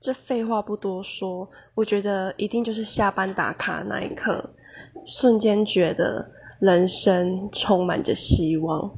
这废话不多说我觉得一定就是下班打卡那一刻瞬间觉得人生充满着希望。